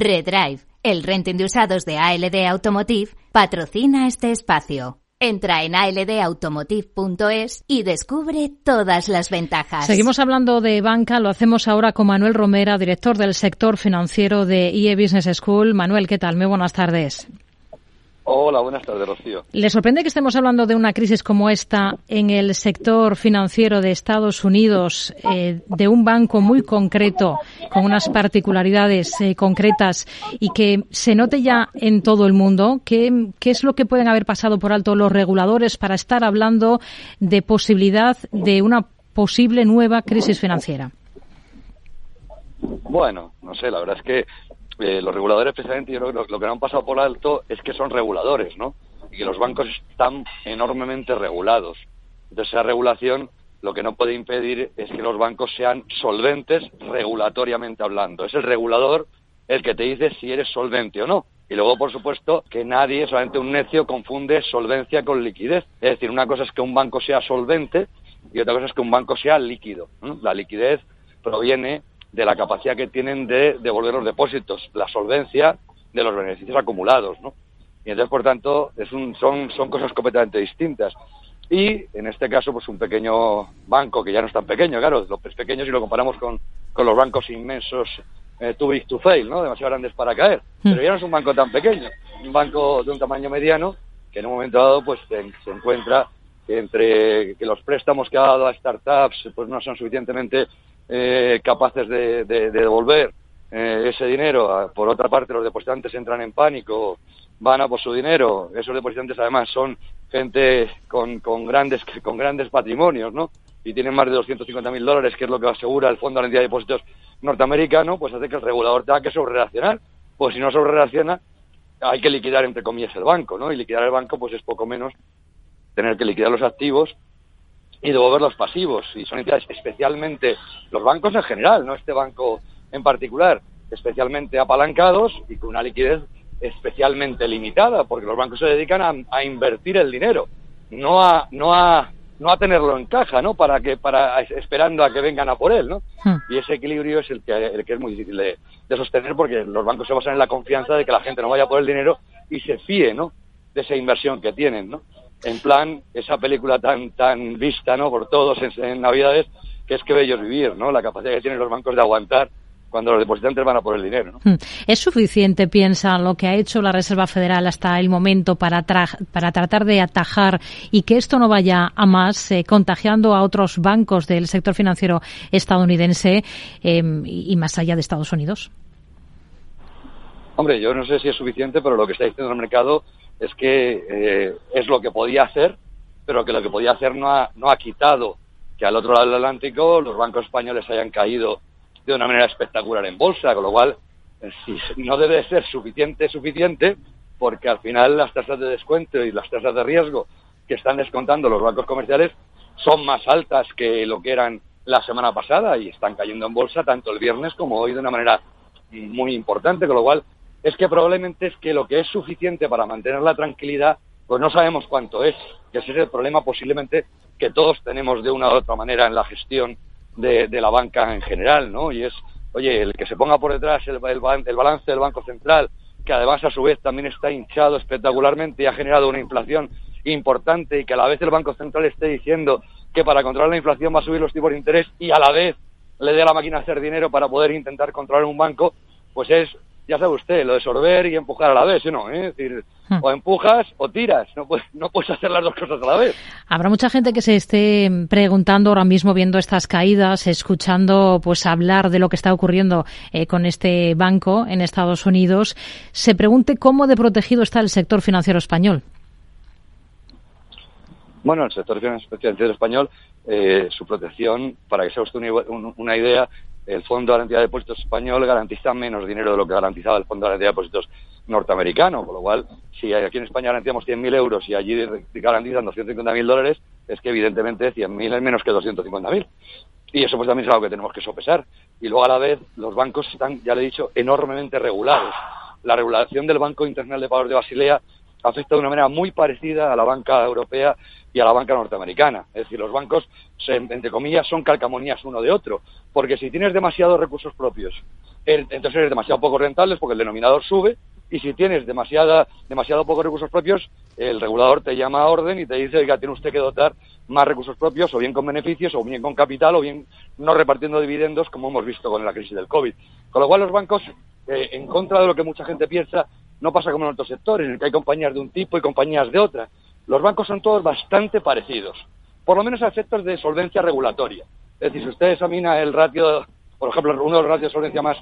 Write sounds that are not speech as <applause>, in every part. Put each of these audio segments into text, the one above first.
Redrive, el renting de usados de ALD Automotive, patrocina este espacio. Entra en aldautomotive.es y descubre todas las ventajas. Seguimos hablando de banca, lo hacemos ahora con Manuel Romera, director del sector financiero de IE Business School. Manuel, ¿qué tal? Muy buenas tardes. Hola, buenas tardes, Rocío. ¿Le sorprende que estemos hablando de una crisis como esta en el sector financiero de Estados Unidos, eh, de un banco muy concreto, con unas particularidades eh, concretas y que se note ya en todo el mundo? ¿Qué, ¿Qué es lo que pueden haber pasado por alto los reguladores para estar hablando de posibilidad de una posible nueva crisis financiera? Bueno, no sé, la verdad es que eh, los reguladores precisamente yo creo que lo, que no han pasado por alto es que son reguladores, ¿no? Y que los bancos están enormemente regulados. Entonces esa regulación lo que no puede impedir es que los bancos sean solventes regulatoriamente hablando. Es el regulador el que te dice si eres solvente o no. Y luego, por supuesto, que nadie, solamente un necio, confunde solvencia con liquidez. Es decir, una cosa es que un banco sea solvente y otra cosa es que un banco sea líquido. La liquidez proviene de la capacidad que tienen de devolver los depósitos, la solvencia de los beneficios acumulados, ¿no? Y entonces, por tanto, es un, son, son cosas completamente distintas. Y en este caso, pues un pequeño banco, que ya no es tan pequeño, claro, lo es pequeño si lo comparamos con, con los bancos inmensos eh, too big to fail, ¿no? Demasiado grandes para caer. Hmm. Pero ya no es un banco tan pequeño, un banco de un tamaño mediano que en un momento dado pues se, se encuentra entre que los préstamos que ha dado a startups pues no son suficientemente eh, capaces de, devolver eh, ese dinero. Por otra parte, los depositantes entran en pánico, van a por su dinero. Esos depositantes, además, son gente con, con, grandes, <laughs> con grandes patrimonios, ¿no? Y tienen más de 250.000 dólares, que es lo que asegura el Fondo de Garantía de Depósitos norteamericano, pues hace que el regulador tenga que sobrereaccionar. Pues si no sobrereacciona, hay que liquidar, entre comillas, el banco, ¿no? Y liquidar el banco, pues es poco menos tener que liquidar los activos y devolver los pasivos. Y son entidades especialmente, los bancos en general, no este banco en particular, especialmente apalancados y con una liquidez especialmente limitada, porque los bancos se dedican a, invertir el dinero, no a, no a no a tenerlo en caja, ¿no? Para que, para, esperando a que vengan a por él, ¿no? Hmm. Y ese equilibrio es el que, el que es muy difícil de, de, sostener porque los bancos se basan en la confianza de que la gente no vaya por el dinero y se fíe, ¿no? De esa inversión que tienen, ¿no? En plan esa película tan tan vista no por todos en, navidades que es que bellos vivir no la capacidad que tienen los bancos de aguantar cuando los depositantes van a por el dinero. ¿no? Hmm. ¿Es suficiente, piensa, lo que ha hecho la Reserva Federal hasta el momento para, para tratar de atajar y que esto no vaya a más, eh, contagiando a otros bancos del sector financiero estadounidense em, y más allá de Estados Unidos? Hombre, yo no sé si es suficiente, pero lo que está diciendo el mercado es que eh, es lo que podía hacer, pero que lo que podía hacer no ha, no ha quitado que al otro lado del Atlántico los bancos españoles hayan caído de una manera espectacular en bolsa, con lo cual eh, no debe ser suficiente, suficiente, porque al final las tasas de descuento y las tasas de riesgo que están descontando los bancos comerciales son más altas que lo que eran la semana pasada y están cayendo en bolsa tanto el viernes como hoy de una manera muy importante, con lo cual es que probablemente es que lo que es suficiente para mantener la tranquilidad, pues no sabemos cuánto es, que ese es el problema posiblemente que todos tenemos de una u otra manera en la gestión de, la banca en general, ¿no? Y es, oye, el que se ponga por detrás el, balance del Banco Central, que además a su vez también está hinchado espectacularmente y ha generado una inflación importante y que a la vez el Banco Central esté diciendo que para controlar la inflación va a subir los tipos de interés y a la vez le dé a la máquina hacer dinero para poder intentar controlar un banco, pues es ya sabe usted, lo de sorber y empujar a la vez, ¿no? ¿Eh? Es decir, hmm. o empujas o tiras, no puedes, no puedes hacer las dos cosas a la vez. Habrá mucha gente que se esté preguntando ahora mismo viendo estas caídas, escuchando pues hablar de lo que está ocurriendo eh, con este banco en Estados Unidos, se pregunte cómo de protegido está el sector financiero español. Bueno, el sector financiero español, eh, su protección, para que se usted una idea, el Fondo de Garantía de Depósitos español garantiza menos dinero de lo que garantizaba el Fondo de Garantía de Depósitos norteamericano, con lo cual, si aquí en España garantizamos 100.000 euros y allí garantizan 250.000 dólares, es que evidentemente 100.000 es menos que 250.000. Y eso pues también es algo que tenemos que sopesar. Y luego a la vez los bancos están, ya le he dicho, enormemente regulados. La regulación del Banco Internacional de Pagos de Basilea afecta de una manera muy parecida a la banca europea y a la banca norteamericana. Es decir, los bancos, entre comillas, son calcamonías uno de otro, porque si tienes demasiados recursos propios, entonces eres demasiado poco rentable porque el denominador sube, y si tienes demasiada, demasiado pocos recursos propios, el regulador te llama a orden y te dice que tiene usted que dotar más recursos propios, o bien con beneficios, o bien con capital, o bien no repartiendo dividendos, como hemos visto con la crisis del COVID. Con lo cual los bancos, eh, en contra de lo que mucha gente piensa, no pasa como en otros sectores, en el que hay compañías de un tipo y compañías de otra. Los bancos son todos bastante parecidos, por lo menos a efectos de solvencia regulatoria. Es decir, si usted examina el ratio, por ejemplo, uno de los ratios de solvencia más,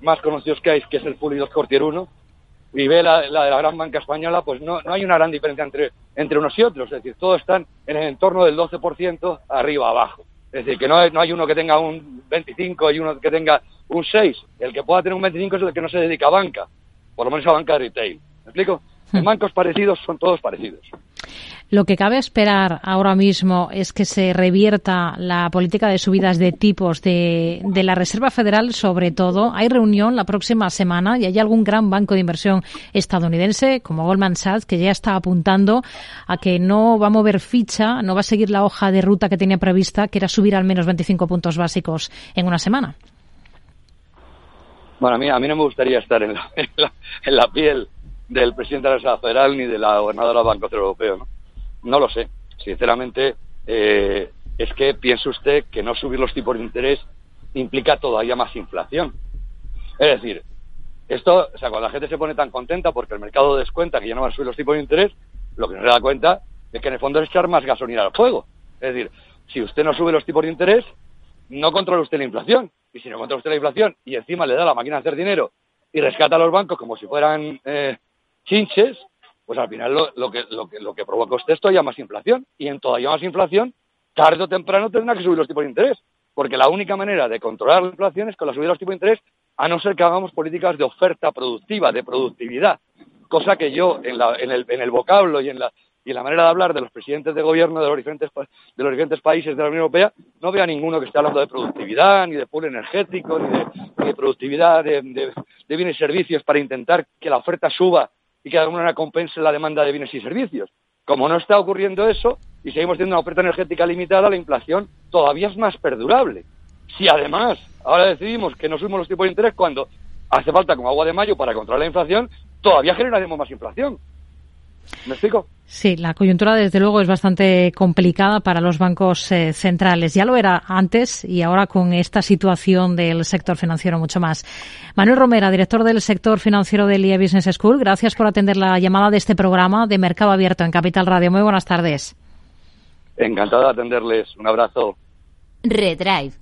más conocidos que hay, que es el Fully 2 Cortier 1, y ve la, de la gran banca española, pues no, no hay una gran diferencia entre, entre unos y otros. Es decir, todos están en el entorno del 12% arriba abajo. Es decir, que no hay, no hay uno que tenga un 25 y uno que tenga un 6. El que pueda tener un 25 es el que no se dedica a banca, por lo menos a banca de retail. ¿Me explico? En hmm. bancos parecidos son todos parecidos. Lo que cabe esperar ahora mismo es que se revierta la política de subidas de tipos de, la Reserva Federal, sobre todo. Hay reunión la próxima semana y hay algún gran banco de inversión estadounidense, como Goldman Sachs, que ya está apuntando a que no va a mover ficha, no va a seguir la hoja de ruta que tenía prevista, que era subir al menos 25 puntos básicos en una semana. Bueno, a mí, a mí no me gustaría estar <laughs> en la, en la, piel del presidente de la Reserva Federal ni de la gobernadora del Banco Central Europeo, ¿no? No lo sé. Sinceramente, eh, es que piensa usted que no subir los tipos de interés implica todavía más inflación. Es decir, esto, o sea, cuando la gente se pone tan contenta porque el mercado descuenta que ya no van a subir los tipos de interés, lo que no se da cuenta es que en el fondo es echar más gasolina al fuego. Es decir, si usted no sube los tipos de interés, no controla usted la inflación. Y si no controla usted la inflación y encima le da la máquina de hacer dinero y rescata a los bancos como si fueran eh, chinches, pues al final lo, que, lo, que, lo que provoca usted es todavía más inflación. Y en todavía más inflación, tarde o temprano tendrá que subir los tipos de interés. Porque la única manera de controlar la inflación es con la subida de los tipos de interés, a no ser que hagamos políticas de oferta productiva, de productividad. Cosa que yo, en, la, en, el, en el vocablo y en la, y la manera de hablar de los presidentes de gobierno de los diferentes de los diferentes países de la Unión Europea no veo a ninguno que esté hablando de productividad ni de pool energético ni de, productividad de, de, bienes y servicios para intentar que la oferta suba y que de alguna manera compense la demanda de bienes y servicios. Como no está ocurriendo eso y seguimos teniendo una oferta energética limitada, la inflación todavía es más perdurable. Si además ahora decidimos que no subimos los tipos de interés cuando hace falta como agua de mayo para controlar la inflación, todavía generaremos más inflación. ¿Me explico? Sí, la coyuntura desde luego es bastante complicada para los bancos eh, centrales. Ya lo era antes y ahora con esta situación del sector financiero mucho más. Manuel Romera, director del sector financiero del IE Business School, gracias por atender la llamada de este programa de Mercado Abierto en Capital Radio. Muy buenas tardes. Encantado de atenderles. Un abrazo. Redrive